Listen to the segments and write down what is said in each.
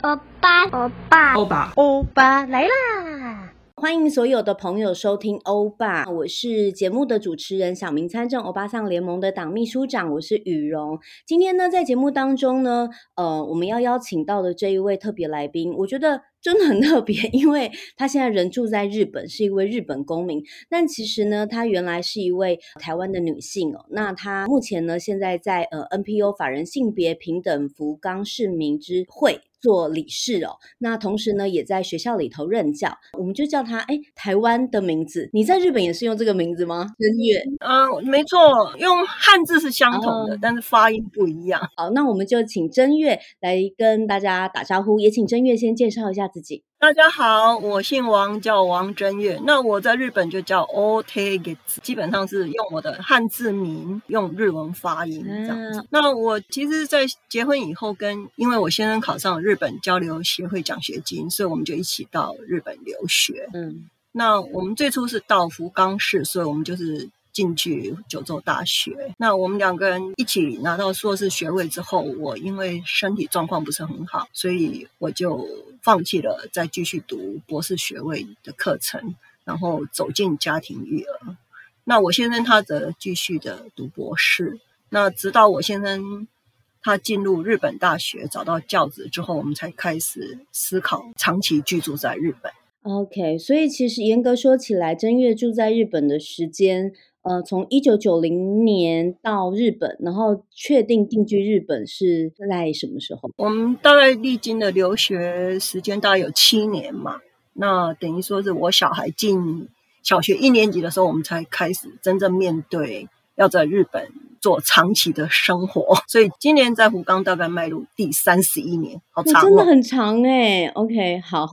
欧巴，欧巴，欧巴，欧巴来啦！欢迎所有的朋友收听欧巴，我是节目的主持人，小明参政欧巴桑联盟的党秘书长，我是雨蓉。今天呢，在节目当中呢，呃，我们要邀请到的这一位特别来宾，我觉得真的很特别，因为他现在人住在日本，是一位日本公民，但其实呢，她原来是一位台湾的女性哦。那她目前呢，现在在呃 NPO 法人性别平等福冈市民之会。做理事哦，那同时呢，也在学校里头任教，我们就叫他哎，台湾的名字。你在日本也是用这个名字吗？真月？嗯、呃，没错，用汉字是相同的，哦、但是发音不一样。好，那我们就请真月来跟大家打招呼，也请真月先介绍一下自己。大家好，我姓王，叫王真月。那我在日本就叫 Otegets，基本上是用我的汉字名，用日文发音这样子。嗯、那我其实，在结婚以后跟，跟因为我先生考上日本交流协会奖学金，所以我们就一起到日本留学。嗯，那我们最初是到福冈市，所以我们就是。进去九州大学，那我们两个人一起拿到硕士学位之后，我因为身体状况不是很好，所以我就放弃了再继续读博士学位的课程，然后走进家庭育儿。那我先生他则继续的读博士，那直到我先生他进入日本大学找到教职之后，我们才开始思考长期居住在日本。OK，所以其实严格说起来，正月住在日本的时间。呃，从一九九零年到日本，然后确定定居日本是在什么时候？我们大概历经的留学时间大概有七年嘛，那等于说是我小孩进小学一年级的时候，我们才开始真正面对要在日本做长期的生活。所以今年在福冈大概迈入第三十一年，好长哦，真的很长诶。OK，好，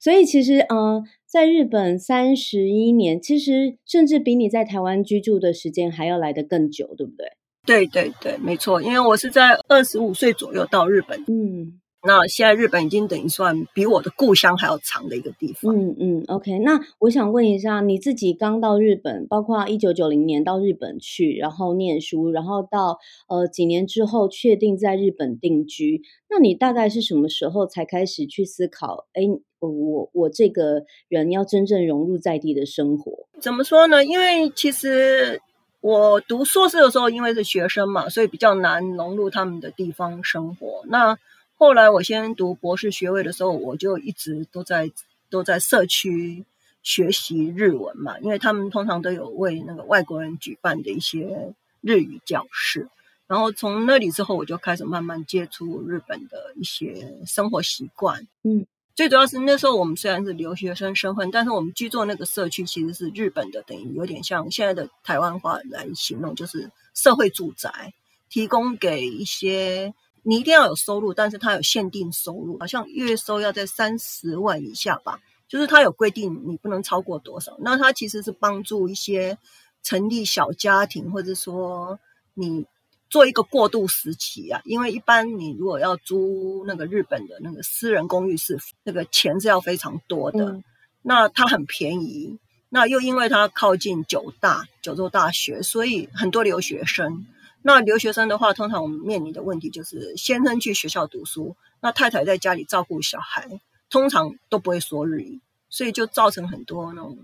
所以其实嗯。呃在日本三十一年，其实甚至比你在台湾居住的时间还要来得更久，对不对？对对对，没错，因为我是在二十五岁左右到日本。嗯。那现在日本已经等于算比我的故乡还要长的一个地方。嗯嗯，OK。那我想问一下，你自己刚到日本，包括一九九零年到日本去，然后念书，然后到呃几年之后确定在日本定居，那你大概是什么时候才开始去思考？哎，我我这个人要真正融入在地的生活？怎么说呢？因为其实我读硕士的时候，因为是学生嘛，所以比较难融入他们的地方生活。那后来我先读博士学位的时候，我就一直都在都在社区学习日文嘛，因为他们通常都有为那个外国人举办的一些日语教室。然后从那里之后，我就开始慢慢接触日本的一些生活习惯。嗯，最主要是那时候我们虽然是留学生身份，但是我们居住那个社区其实是日本的，等于有点像现在的台湾话来形容，就是社会住宅，提供给一些。你一定要有收入，但是它有限定收入，好像月收要在三十万以下吧，就是它有规定你不能超过多少。那它其实是帮助一些成立小家庭，或者说你做一个过渡时期啊。因为一般你如果要租那个日本的那个私人公寓是那个钱是要非常多的，嗯、那它很便宜，那又因为它靠近九大九州大学，所以很多留学生。那留学生的话，通常我们面临的问题就是先生去学校读书，那太太在家里照顾小孩，通常都不会说日语，所以就造成很多那种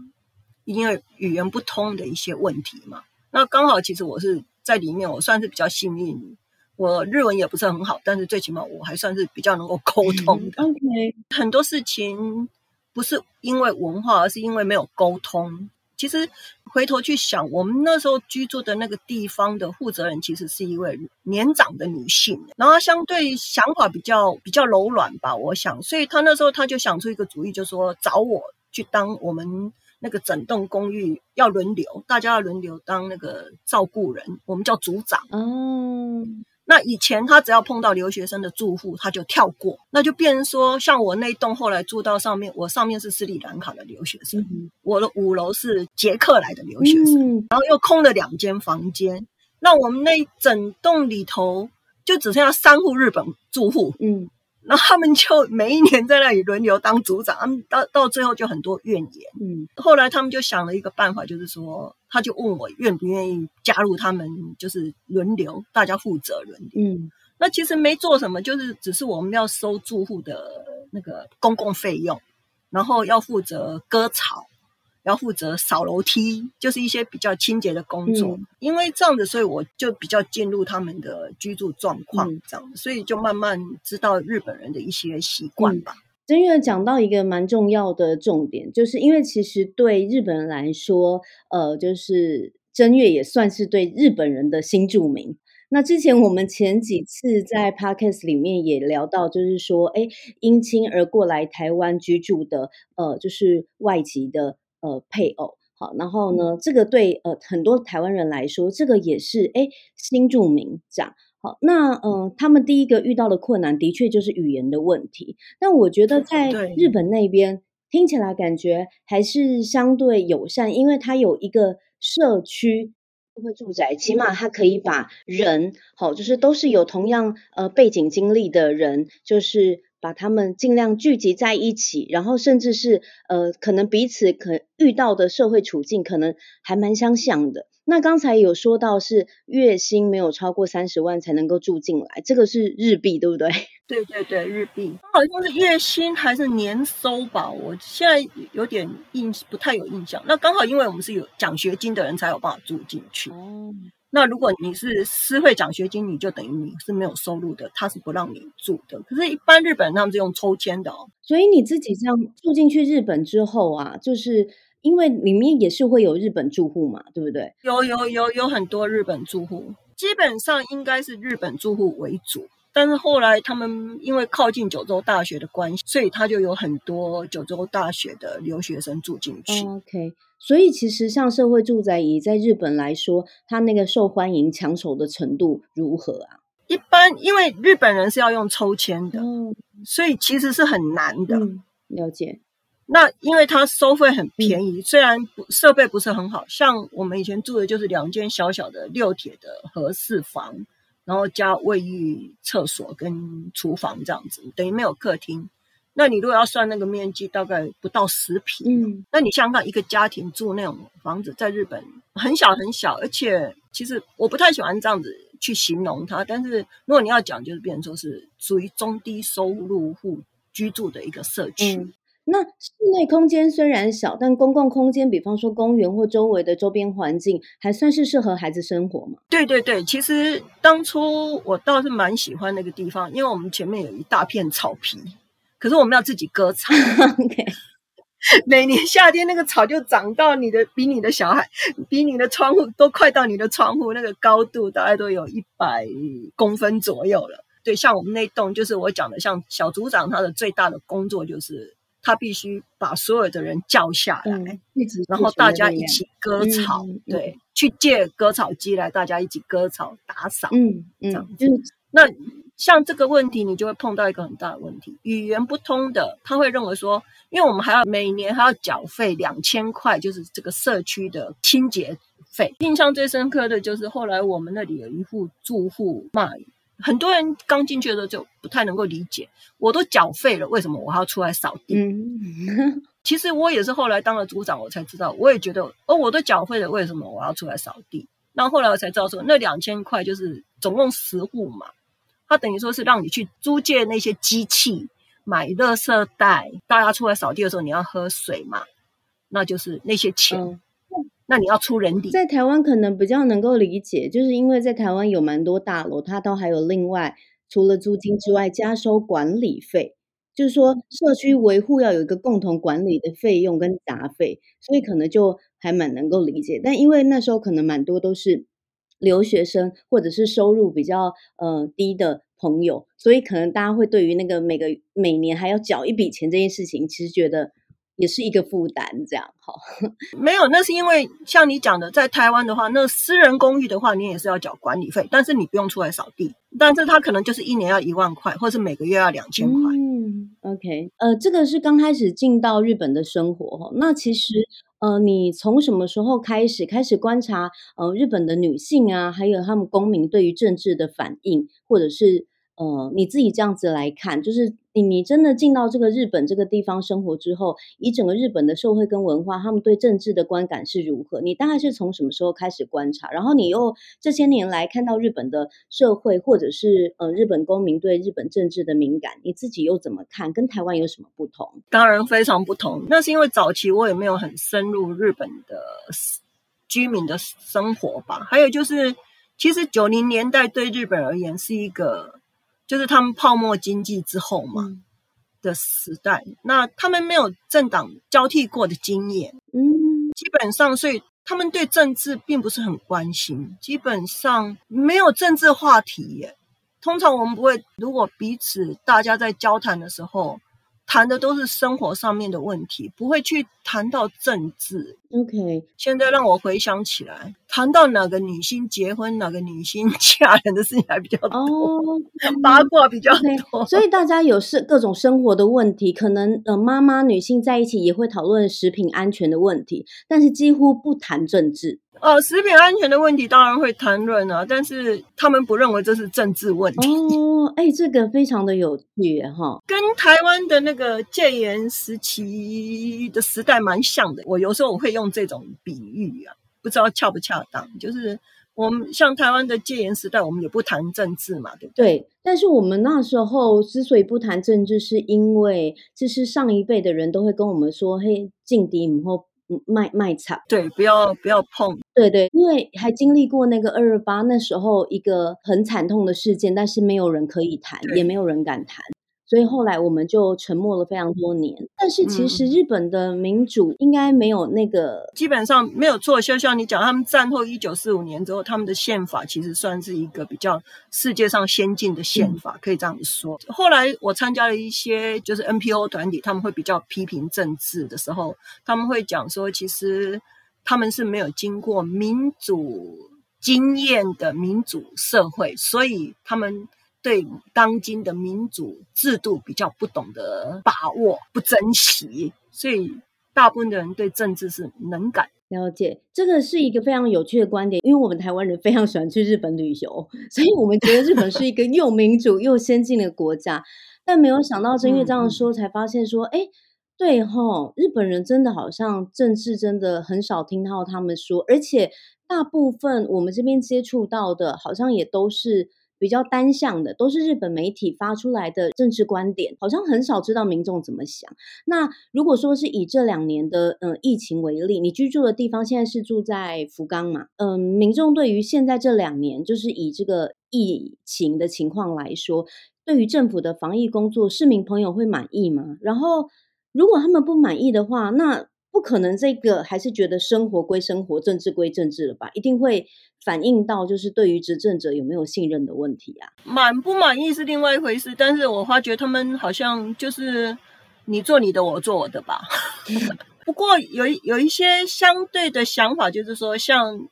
因为语言不通的一些问题嘛。那刚好其实我是在里面，我算是比较幸运，我日文也不是很好，但是最起码我还算是比较能够沟通的。OK，很多事情不是因为文化，而是因为没有沟通。其实回头去想，我们那时候居住的那个地方的负责人，其实是一位年长的女性，然后相对想法比较比较柔软吧，我想，所以她那时候她就想出一个主意，就说找我去当我们那个整栋公寓要轮流，大家要轮流当那个照顾人，我们叫组长。哦。那以前他只要碰到留学生的住户，他就跳过，那就变成说，像我那栋后来住到上面，我上面是斯里兰卡的留学生，嗯、我的五楼是捷克来的留学生，嗯、然后又空了两间房间，那我们那整栋里头就只剩下三户日本住户，嗯，然后他们就 每一年在那里轮流当组长，他们到到最后就很多怨言。嗯，后来他们就想了一个办法，就是说，他就问我愿不愿意加入他们，就是轮流大家负责轮流。嗯，那其实没做什么，就是只是我们要收住户的那个公共费用，然后要负责割草。要负责扫楼梯，就是一些比较清洁的工作。嗯、因为这样子，所以我就比较进入他们的居住状况，这样，嗯、所以就慢慢知道日本人的一些习惯吧。正月讲到一个蛮重要的重点，就是因为其实对日本人来说，呃，就是正月也算是对日本人的新住民。那之前我们前几次在 Podcast 里面也聊到，就是说，哎，因亲而过来台湾居住的，呃，就是外籍的。呃，配偶好，然后呢，这个对呃很多台湾人来说，这个也是哎新住民这样好。那嗯、呃，他们第一个遇到的困难，的确就是语言的问题。但我觉得在日本那边听起来感觉还是相对友善，因为它有一个社区社会住宅，起码它可以把人好，就是都是有同样呃背景经历的人，就是。把他们尽量聚集在一起，然后甚至是呃，可能彼此可遇到的社会处境可能还蛮相像的。那刚才有说到是月薪没有超过三十万才能够住进来，这个是日币对不对？对对对，日币好像是月薪还是年收吧？我现在有点印不太有印象。那刚好因为我们是有奖学金的人才有办法住进去。哦。那如果你是私会奖学金，你就等于你是没有收入的，他是不让你住的。可是，一般日本人他们是用抽签的哦。所以你自己这样住进去日本之后啊，就是因为里面也是会有日本住户嘛，对不对？有有有有很多日本住户，基本上应该是日本住户为主。但是后来他们因为靠近九州大学的关系，所以他就有很多九州大学的留学生住进去。OK。所以其实像社会住宅，以在日本来说，它那个受欢迎、抢手的程度如何啊？一般，因为日本人是要用抽签的，嗯，所以其实是很难的。嗯，了解。那因为它收费很便宜，嗯，虽然设备不是很好，像我们以前住的就是两间小小的六铁的合室房，然后加卫浴、厕所跟厨房这样子，等于没有客厅。那你如果要算那个面积，大概不到十平。嗯，那你想想一个家庭住那种房子，在日本很小很小，而且其实我不太喜欢这样子去形容它。但是如果你要讲，就是变成说是属于中低收入户居住的一个社区。嗯，那室内空间虽然小，但公共空间，比方说公园或周围的周边环境，还算是适合孩子生活吗？对对对，其实当初我倒是蛮喜欢那个地方，因为我们前面有一大片草皮。可是我们要自己割草，Okay. 每年夏天那个草就长到你的比你的小孩，比你的窗户都快到你的窗户，那个高度大概都有一百公分左右了。对，像我们那栋，就是我讲的，像小组长他的最大的工作就是他必须把所有的人叫下来，嗯、然后大家一起割草，嗯、对，嗯、去借割草机来，大家一起割草打扫，嗯嗯，这样子。嗯、那。像这个问题，你就会碰到一个很大的问题，语言不通的，他会认为说，因为我们还要每年还要缴费两千块，就是这个社区的清洁费。印象最深刻的就是后来我们那里有一户住户骂，很多人刚进去的时候就不太能够理解，我都缴费了，为什么我还要出来扫地？嗯、其实我也是后来当了组长，我才知道，我也觉得，哦，我都缴费了，为什么我要出来扫地？那后来我才知道说，那两千块就是总共十户嘛。他等于说是让你去租借那些机器，买垃圾袋，大家出来扫地的时候你要喝水嘛，那就是那些钱。嗯、那你要出人力。在台湾可能比较能够理解，就是因为在台湾有蛮多大楼，它都还有另外除了租金之外加收管理费，就是说社区维护要有一个共同管理的费用跟杂费，所以可能就还蛮能够理解。但因为那时候可能蛮多都是。留学生或者是收入比较呃低的朋友，所以可能大家会对于那个每个每年还要缴一笔钱这件事情，其实觉得也是一个负担。这样哈，没有，那是因为像你讲的，在台湾的话，那私人公寓的话，你也是要缴管理费，但是你不用出来扫地，但是他可能就是一年要一万块，或是每个月要两千块。嗯，OK，呃，这个是刚开始进到日本的生活哈，那其实。呃，你从什么时候开始开始观察呃日本的女性啊，还有他们公民对于政治的反应，或者是呃你自己这样子来看，就是你你真的进到这个日本这个地方生活之后，以整个日本的社会跟文化，他们对政治的观感是如何？你大概是从什么时候开始观察？然后你又这些年来看到日本的社会，或者是呃日本公民对日本政治的敏感，你自己又怎么看？跟台湾有什么不同？当然非常不同。那是因为早期我也没有很深入日本的居民的生活吧。还有就是，其实九零年代对日本而言是一个。就是他们泡沫经济之后嘛、嗯、的时代，那他们没有政党交替过的经验，嗯，基本上，所以他们对政治并不是很关心，基本上没有政治话题耶。通常我们不会，如果彼此大家在交谈的时候。谈的都是生活上面的问题，不会去谈到政治。OK，现在让我回想起来，谈到哪个女星结婚、哪个女星嫁人的事情还比较多，oh, 八卦比较多。所以大家有是各种生活的问题，可能呃妈妈女性在一起也会讨论食品安全的问题，但是几乎不谈政治。哦，食品安全的问题当然会谈论啊，但是他们不认为这是政治问题。哦，哎，这个非常的有趣哈，跟台湾的那个戒严时期的时代蛮像的。我有时候我会用这种比喻啊，不知道恰不恰当。就是我们像台湾的戒严时代，我们也不谈政治嘛，对不对？对。但是我们那时候之所以不谈政治，是因为就是上一辈的人都会跟我们说：“嘿，禁敌以后。”卖卖惨，对，不要不要碰，对对，因为还经历过那个二二八那时候一个很惨痛的事件，但是没有人可以谈，也没有人敢谈。所以后来我们就沉默了非常多年。但是其实日本的民主应该没有那个，嗯、基本上没有错。就像你讲，他们战后一九四五年之后，他们的宪法其实算是一个比较世界上先进的宪法，嗯、可以这样子说。后来我参加了一些就是 NPO 团体，他们会比较批评政治的时候，他们会讲说，其实他们是没有经过民主经验的民主社会，所以他们。对当今的民主制度比较不懂得把握，不珍惜，所以大部分的人对政治是冷感。了解，这个是一个非常有趣的观点，因为我们台湾人非常喜欢去日本旅游，所以我们觉得日本是一个又民主又先进的国家。但没有想到，正因为这样说，才发现说，哎、嗯，对吼，日本人真的好像政治真的很少听到他们说，而且大部分我们这边接触到的，好像也都是。比较单向的，都是日本媒体发出来的政治观点，好像很少知道民众怎么想。那如果说是以这两年的嗯、呃、疫情为例，你居住的地方现在是住在福冈嘛？嗯、民众对于现在这两年，就是以这个疫情的情况来说，对于政府的防疫工作，市民朋友会满意吗？然后，如果他们不满意的话，那不可能，这个还是觉得生活归生活，政治归政治了吧？一定会反映到就是对于执政者有没有信任的问题啊。满不满意是另外一回事，但是我发觉他们好像就是你做你的，我做我的吧。不过有有一些相对的想法，就是说，像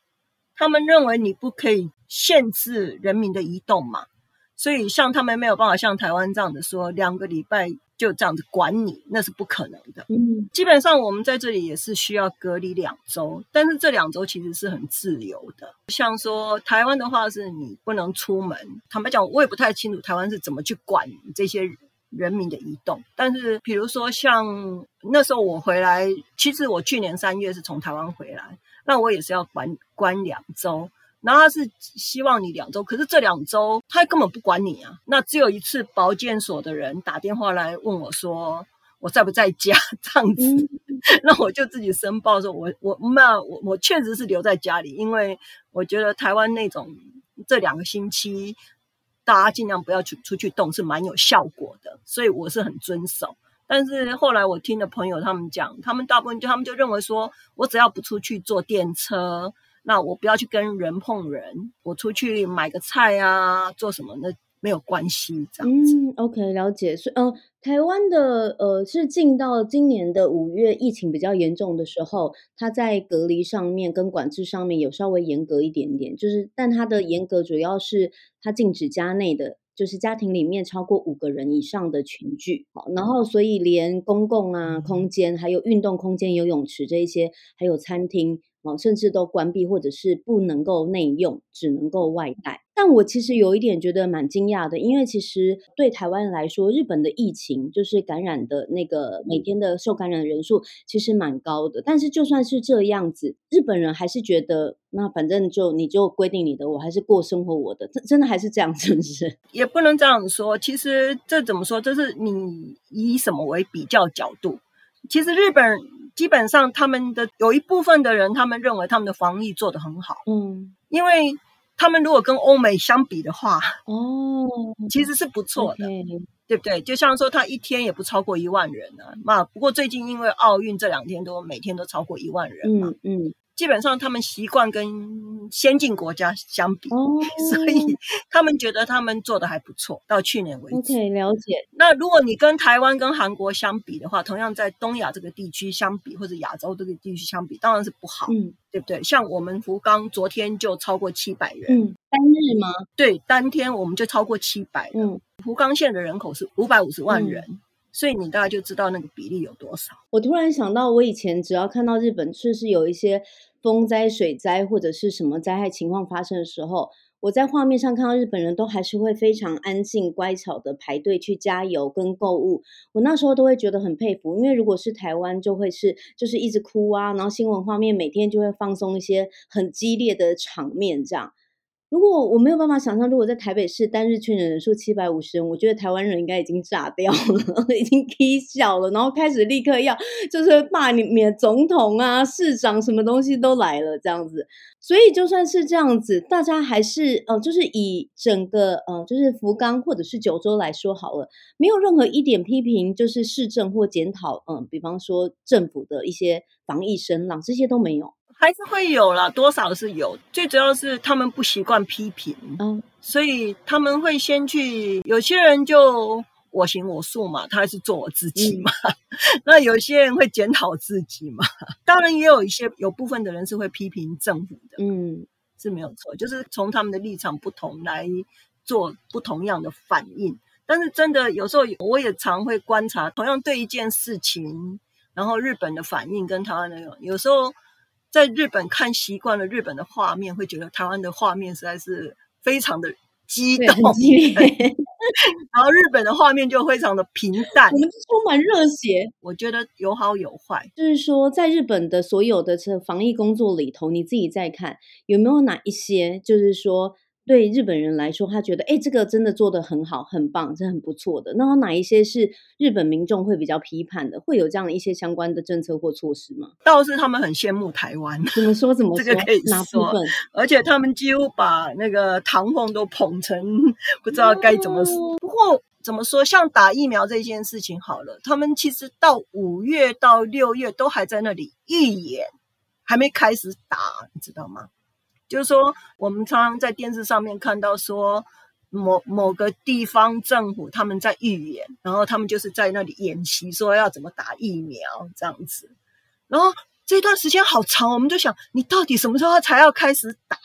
他们认为你不可以限制人民的移动嘛，所以像他们没有办法像台湾这样的说两个礼拜。就这样子管你，那是不可能的。嗯，基本上我们在这里也是需要隔离两周，但是这两周其实是很自由的。像说台湾的话，是你不能出门。坦白讲，我也不太清楚台湾是怎么去管这些人民的移动。但是，比如说像那时候我回来，其实我去年三月是从台湾回来，那我也是要管关两周。然后他是希望你两周，可是这两周他根本不管你啊。那只有一次保健所的人打电话来问我说，我在不在家这样子，那、嗯、我就自己申报说我，我我那我我确实是留在家里，因为我觉得台湾那种这两个星期大家尽量不要去出去动是蛮有效果的，所以我是很遵守。但是后来我听的朋友他们讲，他们大部分就他们就认为说我只要不出去坐电车。那我不要去跟人碰人，我出去买个菜啊，做什么那没有关系，这样子。嗯，OK，了解。所以，呃，台湾的呃是进到今年的五月，疫情比较严重的时候，它在隔离上面跟管制上面有稍微严格一点点，就是，但它的严格主要是它禁止家内的，就是家庭里面超过五个人以上的群聚。好，然后所以连公共啊空间，还有运动空间、游泳池这一些，还有餐厅。哦，甚至都关闭或者是不能够内用，只能够外带。但我其实有一点觉得蛮惊讶的，因为其实对台湾来说，日本的疫情就是感染的那个每天的受感染的人数其实蛮高的。但是就算是这样子，日本人还是觉得那反正就你就规定你的，我还是过生活我的，真真的还是这样，是不是？也不能这样说。其实这怎么说？就是你以什么为比较角度？其实日本基本上他们的有一部分的人，他们认为他们的防疫做得很好。嗯，因为。他们如果跟欧美相比的话，哦，其实是不错的，okay. 对不对？就像说，他一天也不超过一万人啊。嘛不过最近因为奥运这两天都每天都超过一万人嘛，嗯。嗯基本上他们习惯跟先进国家相比，oh. 所以他们觉得他们做的还不错。到去年为止，OK，了解。那如果你跟台湾跟韩国相比的话，同样在东亚这个地区相比，或者亚洲这个地区相比，当然是不好，嗯，对不对？像我们福冈昨天就超过七百人，嗯，单日吗？对，当天我们就超过七百人。嗯，福冈县的人口是五百五十万人。嗯所以你大概就知道那个比例有多少。我突然想到，我以前只要看到日本确实有一些风灾、水灾或者是什么灾害情况发生的时候，我在画面上看到日本人都还是会非常安静、乖巧的排队去加油跟购物。我那时候都会觉得很佩服，因为如果是台湾，就会是就是一直哭啊，然后新闻画面每天就会放送一些很激烈的场面这样。如果我没有办法想象，如果在台北市单日确诊人数七百五十人，我觉得台湾人应该已经炸掉了，已经踢笑了，然后开始立刻要就是罢免总统啊、市长，什么东西都来了这样子。所以就算是这样子，大家还是呃，就是以整个呃，就是福冈或者是九州来说好了，没有任何一点批评，就是市政或检讨，嗯、比方说政府的一些防疫声浪，这些都没有。还是会有啦，多少是有。最主要是他们不习惯批评，嗯，所以他们会先去。有些人就我行我素嘛，他还是做我自己嘛。嗯、那有些人会检讨自己嘛。当然也有一些有部分的人是会批评政府的，嗯，是没有错，就是从他们的立场不同来做不同样的反应。但是真的有时候我也常会观察，同样对一件事情，然后日本的反应跟台湾的有有时候。在日本看习惯了日本的画面，会觉得台湾的画面实在是非常的激动，然后日本的画面就非常的平淡。我们充满热血，我觉得有好有坏。就是说，在日本的所有的这防疫工作里头，你自己在看有没有哪一些，就是说。对日本人来说，他觉得哎，这个真的做得很好，很棒，这很不错的。那哪一些是日本民众会比较批判的？会有这样的一些相关的政策或措施吗？倒是他们很羡慕台湾，怎么说怎么说？这个可以说，哪部分？而且他们几乎把那个唐凤都捧成 不知道该怎么说。哦。不过怎么说，像打疫苗这件事情好了，他们其实到五月到六月都还在那里预演，还没开始打，你知道吗？就是说，我们常常在电视上面看到说，某某个地方政府他们在预演，然后他们就是在那里演习，说要怎么打疫苗这样子。然后这段时间好长，我们就想，你到底什么时候才要开始打？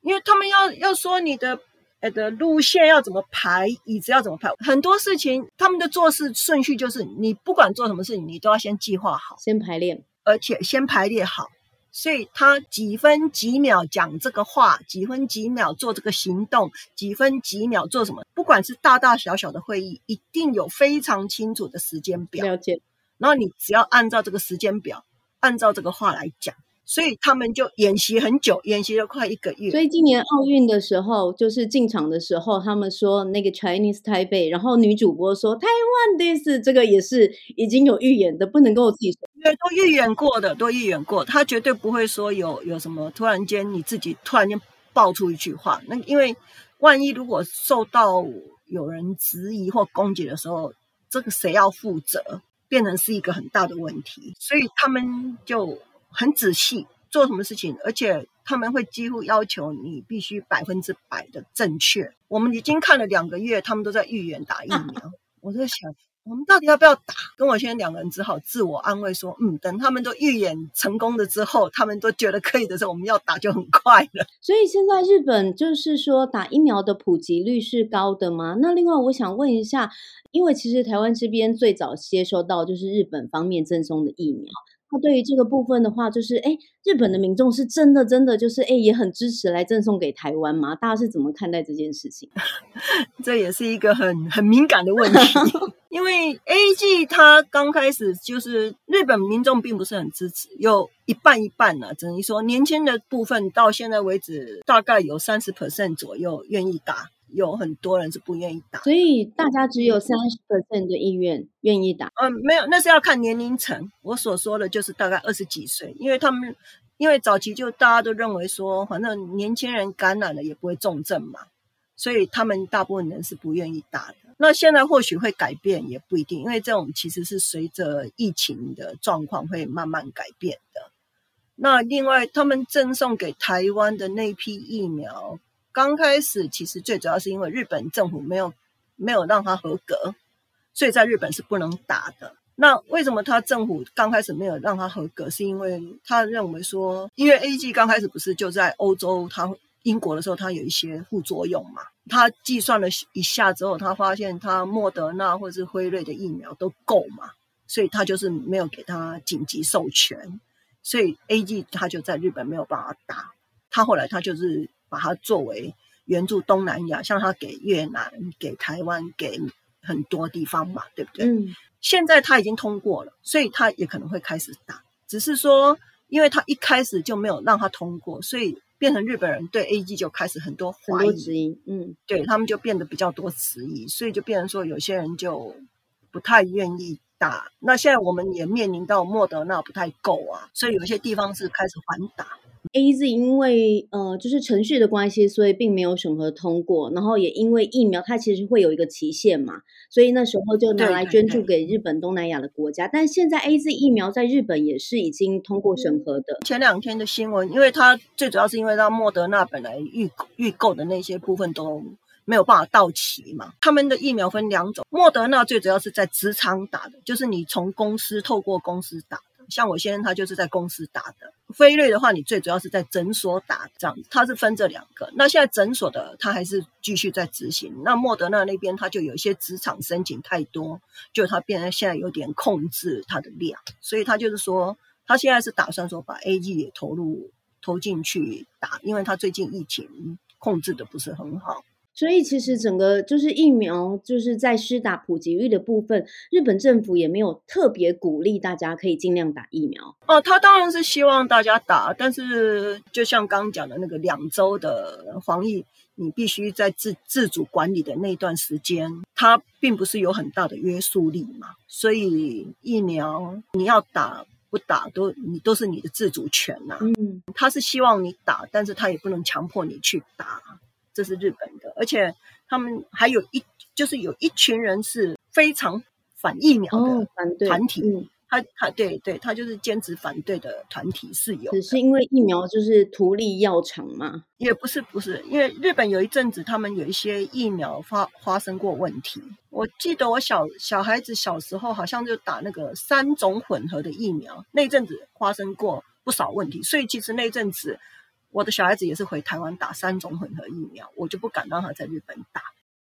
因为他们要要说你的呃的路线要怎么排，椅子要怎么排，很多事情他们的做事顺序就是，你不管做什么事情，你都要先计划好，先排练，而且先排列好。所以他几分几秒讲这个话，几分几秒做这个行动，几分几秒做什么？不管是大大小小的会议，一定有非常清楚的时间表。了解。然后你只要按照这个时间表，按照这个话来讲。所以他们就演习很久，演习了快一个月。所以今年奥运的时候，就是进场的时候，他们说那个 Chinese Taipei，然后女主播说台湾 this，这个也是已经有预演的，不能够自己说。对，都预演过的，都预演过，他绝对不会说有有什么突然间你自己突然间爆出一句话。那因为万一如果受到有人质疑或攻击的时候，这个谁要负责，变成是一个很大的问题。所以他们就。很仔细做什么事情，而且他们会几乎要求你必须百分之百的正确。我们已经看了两个月，他们都在预演打疫苗。我在想，我们到底要不要打？跟我先生两个人只好自我安慰说：“嗯，等他们都预演成功了之后，他们都觉得可以的时候，我们要打就很快了。”所以现在日本就是说打疫苗的普及率是高的吗？那另外我想问一下，因为其实台湾这边最早接收到就是日本方面赠送的疫苗。那对于这个部分的话，就是哎，日本的民众是真的真的就是哎也很支持来赠送给台湾吗？大家是怎么看待这件事情？这也是一个很很敏感的问题，因为 A G 它刚开始就是日本民众并不是很支持，有一半一半呢、啊，等于说年轻的部分到现在为止大概有三十 percent 左右愿意打。有很多人是不愿意打，所以大家只有三十 percent 的意愿愿意打。嗯，没有，那是要看年龄层。我所说的就是大概二十几岁，因为他们因为早期就大家都认为说，反正年轻人感染了也不会重症嘛，所以他们大部分人是不愿意打的。那现在或许会改变，也不一定，因为这种其实是随着疫情的状况会慢慢改变的。那另外，他们赠送给台湾的那批疫苗。刚开始其实最主要是因为日本政府没有没有让他合格，所以在日本是不能打的。那为什么他政府刚开始没有让他合格？是因为他认为说，因为 A G 刚开始不是就在欧洲，他英国的时候，他有一些副作用嘛。他计算了一下之后，他发现他莫德纳或者是辉瑞的疫苗都够嘛，所以他就是没有给他紧急授权，所以 A G 他就在日本没有办法打。他后来他就是。把它作为援助东南亚，像他给越南、给台湾、给很多地方嘛，对不对？嗯。现在他已经通过了，所以他也可能会开始打。只是说，因为他一开始就没有让他通过，所以变成日本人对 A G 就开始很多怀疑。嗯，对他们就变得比较多质疑，所以就变成说有些人就不太愿意打。那现在我们也面临到莫德纳不太够啊，所以有些地方是开始缓打。AZ 因为呃就是程序的关系，所以并没有审核通过。然后也因为疫苗它其实会有一个期限嘛，所以那时候就拿来捐助给日本东南亚的国家。但现在 AZ 疫苗在日本也是已经通过审核的。前两天的新闻，因为它最主要是因为让莫德纳本来预预购的那些部分都没有办法到齐嘛。他们的疫苗分两种，莫德纳最主要是在职场打的，就是你从公司透过公司打。像我先生他就是在公司打的，飞瑞的话，你最主要是在诊所打这样子，他是分这两个。那现在诊所的他还是继续在执行，那莫德纳那边他就有一些职场申请太多，就他变成现在有点控制他的量，所以他就是说，他现在是打算说把 A G 也投入投进去打，因为他最近疫情控制的不是很好。所以其实整个就是疫苗就是在施打普及率的部分，日本政府也没有特别鼓励大家可以尽量打疫苗哦。他当然是希望大家打，但是就像刚刚讲的那个两周的防疫，你必须在自自主管理的那段时间，它并不是有很大的约束力嘛。所以疫苗你要打不打都你都是你的自主权呐。嗯，他是希望你打，但是他也不能强迫你去打。这是日本的，而且他们还有一，就是有一群人是非常反疫苗的团体。他他对对，他就是坚持反对的团体是有。只是因为疫苗就是图利药厂嘛？也不是不是，因为日本有一阵子他们有一些疫苗发发生过问题。我记得我小小孩子小时候好像就打那个三种混合的疫苗，那阵子发生过不少问题，所以其实那阵子。我的小孩子也是回台湾打三种混合疫苗，我就不敢让他在日本打。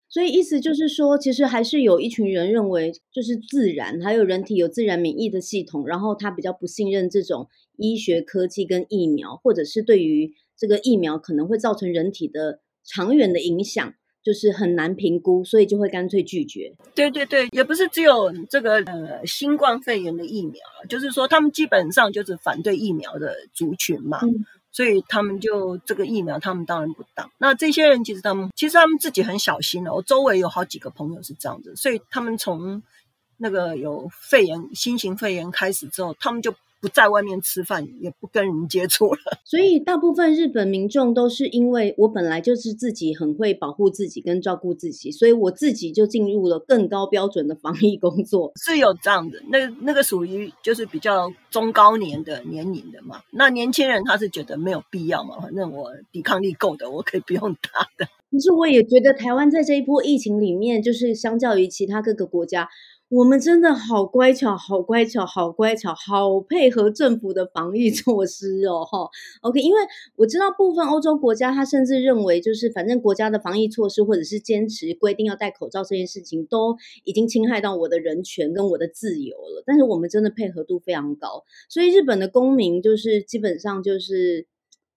所以意思就是说，其实还是有一群人认为，就是自然还有人体有自然免疫的系统，然后他比较不信任这种医学科技跟疫苗，或者是对于这个疫苗可能会造成人体的长远的影响，就是很难评估，所以就会干脆拒绝。对对对，也不是只有这个呃新冠肺炎的疫苗，就是说他们基本上就是反对疫苗的族群嘛。嗯所以他们就这个疫苗，他们当然不打。那这些人其实他们其实他们自己很小心的。我周围有好几个朋友是这样子，所以他们从那个有肺炎、新型肺炎开始之后，他们就。不在外面吃饭，也不跟人接触了。所以大部分日本民众都是因为我本来就是自己很会保护自己跟照顾自己，所以我自己就进入了更高标准的防疫工作。是有这样的，那那个属于就是比较中高年的年龄的嘛。那年轻人他是觉得没有必要嘛，反正我抵抗力够的，我可以不用打的。可是我也觉得台湾在这一波疫情里面，就是相较于其他各个国家。我们真的好乖巧，好乖巧，好乖巧，好配合政府的防疫措施哦，哈。OK，因为我知道部分欧洲国家，他甚至认为，就是反正国家的防疫措施或者是坚持规定要戴口罩这件事情，都已经侵害到我的人权跟我的自由了。但是我们真的配合度非常高，所以日本的公民就是基本上就是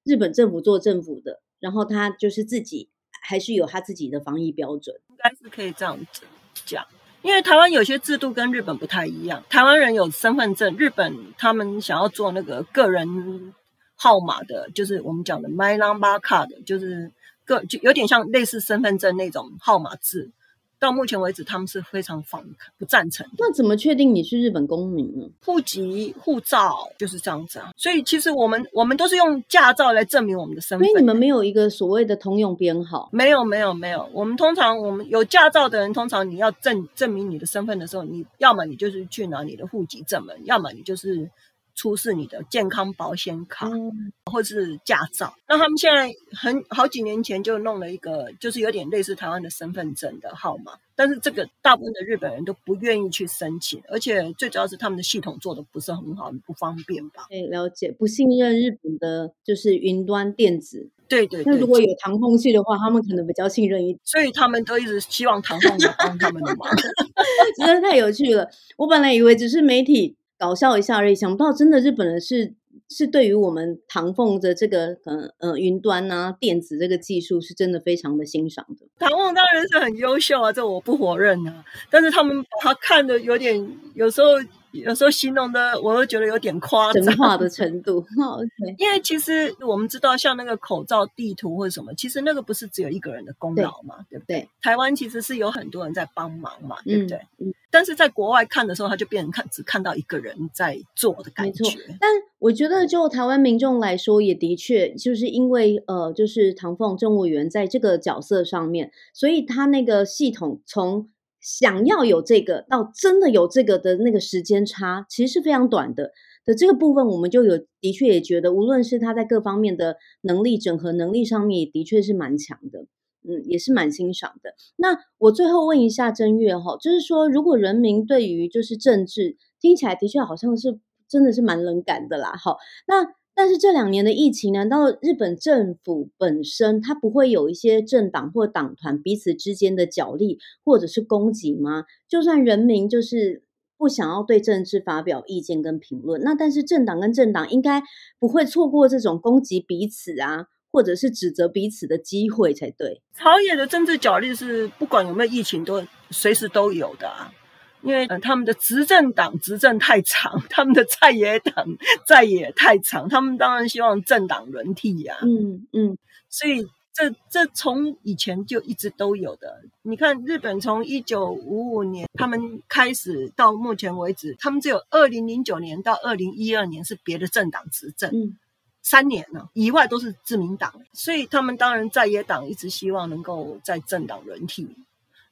日本政府做政府的，然后他就是自己还是有他自己的防疫标准，应该是可以这样子讲。因为台湾有些制度跟日本不太一样，台湾人有身份证，日本他们想要做那个个人号码的，就是我们讲的 My Number Card，就是个就有点像类似身份证那种号码制。到目前为止，他们是非常反不赞成。那怎么确定你是日本公民呢？户籍、护照就是这样子啊。所以其实我们我们都是用驾照来证明我们的身份。所以你们没有一个所谓的通用编号？没有，没有，没有。我们通常我们有驾照的人，通常你要证证明你的身份的时候，你要么你就是去拿你的户籍证明，要么你就是。出示你的健康保险卡，嗯、或是驾照。那他们现在很好几年前就弄了一个，就是有点类似台湾的身份证的号码。但是这个大部分的日本人都不愿意去申请，而且最主要是他们的系统做的不是很好，不方便吧？对，了解，不信任日本的就是云端电子。对对对。那如果有唐凤去的话，他们可能比较信任一点。所以他们都一直希望唐凤来帮他们的忙。真的太有趣了，我本来以为只是媒体。搞笑一下而已，想不到真的日本人是是对于我们唐凤的这个呃呃云端呐电子这个技术是真的非常的欣赏的。唐凤当然是很优秀啊，这我不否认啊，但是他们把他看的有点有时候。有时候形容的我都觉得有点夸张，神话的程度。Okay. 因为其实我们知道，像那个口罩地图或者什么，其实那个不是只有一个人的功劳嘛，对，对不对？对台湾其实是有很多人在帮忙嘛，嗯、对不对？嗯。但是在国外看的时候，他就变成看只看到一个人在做的感觉。但我觉得，就台湾民众来说，也的确就是因为呃，就是唐凤政务员在这个角色上面，所以他那个系统从。想要有这个到真的有这个的那个时间差，其实是非常短的。的这个部分，我们就有的确也觉得，无论是他在各方面的能力整合能力上面，也的确是蛮强的。嗯，也是蛮欣赏的。那我最后问一下正月哈，就是说，如果人民对于就是政治听起来的确好像是真的是蛮冷感的啦。好，那。但是这两年的疫情，难道日本政府本身它不会有一些政党或党团彼此之间的角力或者是攻击吗？就算人民就是不想要对政治发表意见跟评论，那但是政党跟政党应该不会错过这种攻击彼此啊，或者是指责彼此的机会才对。朝野的政治角力是不管有没有疫情都随时都有的啊。因为他们的执政党执政太长，他们的在野党在野太长，他们当然希望政党轮替呀、啊。嗯嗯，所以这这从以前就一直都有的。你看，日本从一九五五年他们开始到目前为止，他们只有二零零九年到二零一二年是别的政党执政，嗯、三年呢、啊、以外都是自民党，所以他们当然在野党一直希望能够在政党轮替。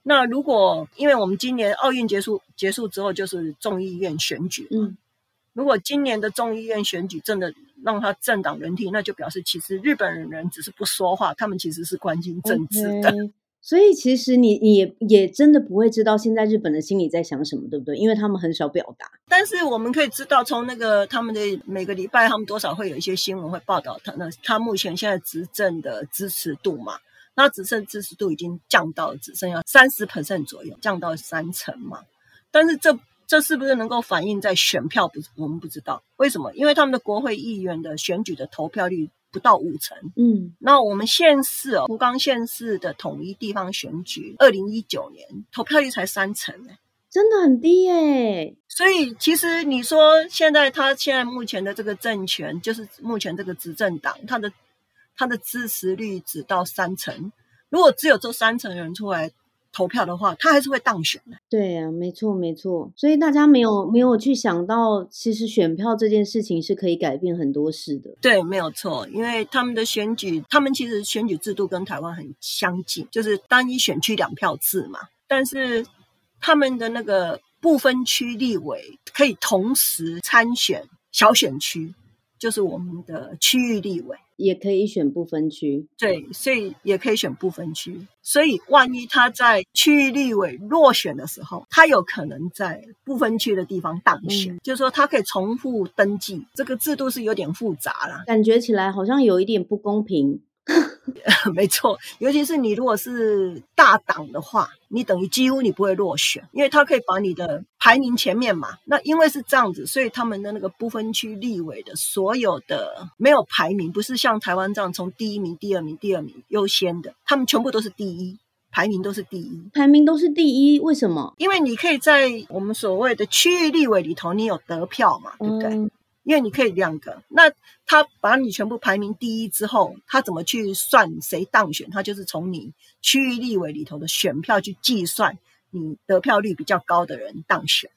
那如果，因为我们今年奥运结束结束之后就是众议院选举，嗯，如果今年的众议院选举真的让他政党轮替，那就表示其实日本人只是不说话，他们其实是关心政治的。Okay. 所以其实你你也也真的不会知道现在日本的心里在想什么，对不对？因为他们很少表达。但是我们可以知道，从那个他们的每个礼拜，他们多少会有一些新闻会报道他那他目前现在执政的支持度嘛。那只剩支持度已经降到只剩下三十 percent 左右，降到三成嘛。但是这这是不是能够反映在选票？不，我们不知道为什么？因为他们的国会议员的选举的投票率不到五成。嗯，那我们县市哦，福冈县市的统一地方选举，二零一九年投票率才三成呢，真的很低耶。所以其实你说现在他现在目前的这个政权，就是目前这个执政党，他的。他的支持率只到三成，如果只有这三成人出来投票的话，他还是会当选的。对呀、啊，没错没错。所以大家没有没有去想到，其实选票这件事情是可以改变很多事的。对，没有错，因为他们的选举，他们其实选举制度跟台湾很相近，就是单一选区两票制嘛。但是他们的那个不分区立委可以同时参选小选区。就是我们的区域立委，也可以选不分区。对，所以也可以选不分区。所以万一他在区域立委落选的时候，他有可能在不分区的地方当选，嗯、就是说他可以重复登记。这个制度是有点复杂啦，感觉起来好像有一点不公平。没错，尤其是你如果是大党的话，你等于几乎你不会落选，因为他可以把你的排名前面嘛。那因为是这样子，所以他们的那个不分区立委的所有的没有排名，不是像台湾这样从第一名、第二名、第二名优先的，他们全部都是第一，排名都是第一，排名都是第一。为什么？因为你可以在我们所谓的区域立委里头，你有得票嘛，对不对？嗯因为你可以两个，那他把你全部排名第一之后，他怎么去算谁当选？他就是从你区域立委里头的选票去计算，你得票率比较高的人当选，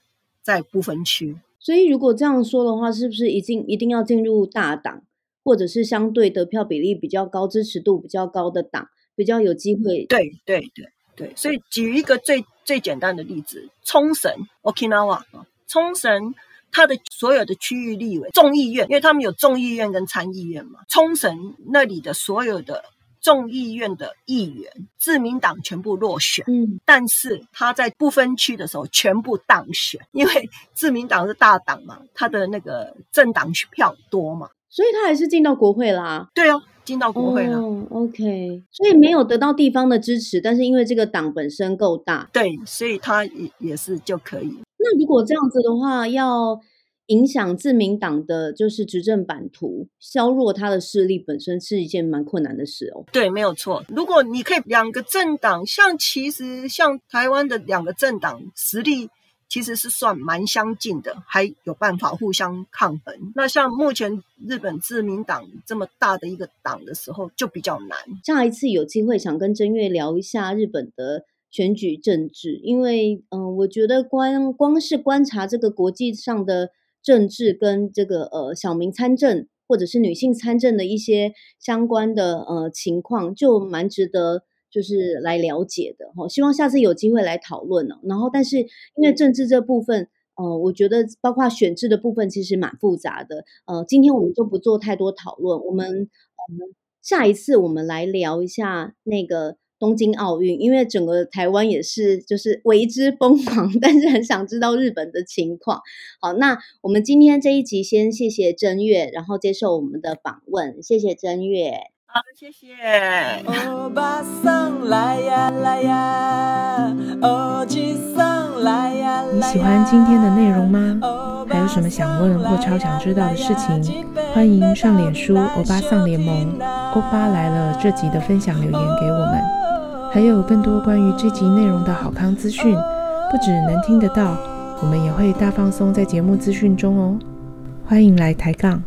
在不分区。所以如果这样说的话，是不是一定一定要进入大党，或者是相对得票比例比较高、支持度比较高的党，比较有机会？对对对对。所以举一个最最简单的例子，冲绳 （Okinawa） 啊，冲绳。他的所有的区域立委、众议院，因为他们有众议院跟参议院嘛，冲绳那里的所有的众议院的议员，自民党全部落选，嗯，但是他在不分区的时候全部当选，因为自民党是大党嘛，他的那个政党票多嘛，所以他还是进到国会啦。对啊，进到国会了。哦，OK，所以没有得到地方的支持，但是因为这个党本身够大，对，所以他也也是就可以。那如果这样子的话，要影响自民党的就是执政版图，削弱他的势力，本身是一件蛮困难的事哦。对，没有错。如果你可以两个政党，像其实像台湾的两个政党实力其实是算蛮相近的，还有办法互相抗衡。那像目前日本自民党这么大的一个党的时候，就比较难。下一次有机会想跟正月聊一下日本的。选举政治，因为嗯，我觉得光光是观察这个国际上的政治跟这个呃小民参政或者是女性参政的一些相关的呃情况，就蛮值得就是来了解的哈。希望下次有机会来讨论呢。然后，但是因为政治这部分，呃，我觉得包括选制的部分其实蛮复杂的。呃，今天我们就不做太多讨论，我们我们下一次我们来聊一下那个。东京奥运，因为整个台湾也是就是为之疯狂，但是很想知道日本的情况。好，那我们今天这一集先谢谢禛岳，然后接受我们的访问，谢谢禛岳。好，谢谢。欧巴桑来呀来呀，欧吉桑来呀来呀。你喜欢今天的内容吗？还有什么想问或超想知道的事情？欢迎上脸书欧巴桑联盟，欧巴来了这集的分享留言给我们。还有更多关于这集内容的好康资讯，不只能听得到，我们也会大放松在节目资讯中哦。欢迎来抬杠。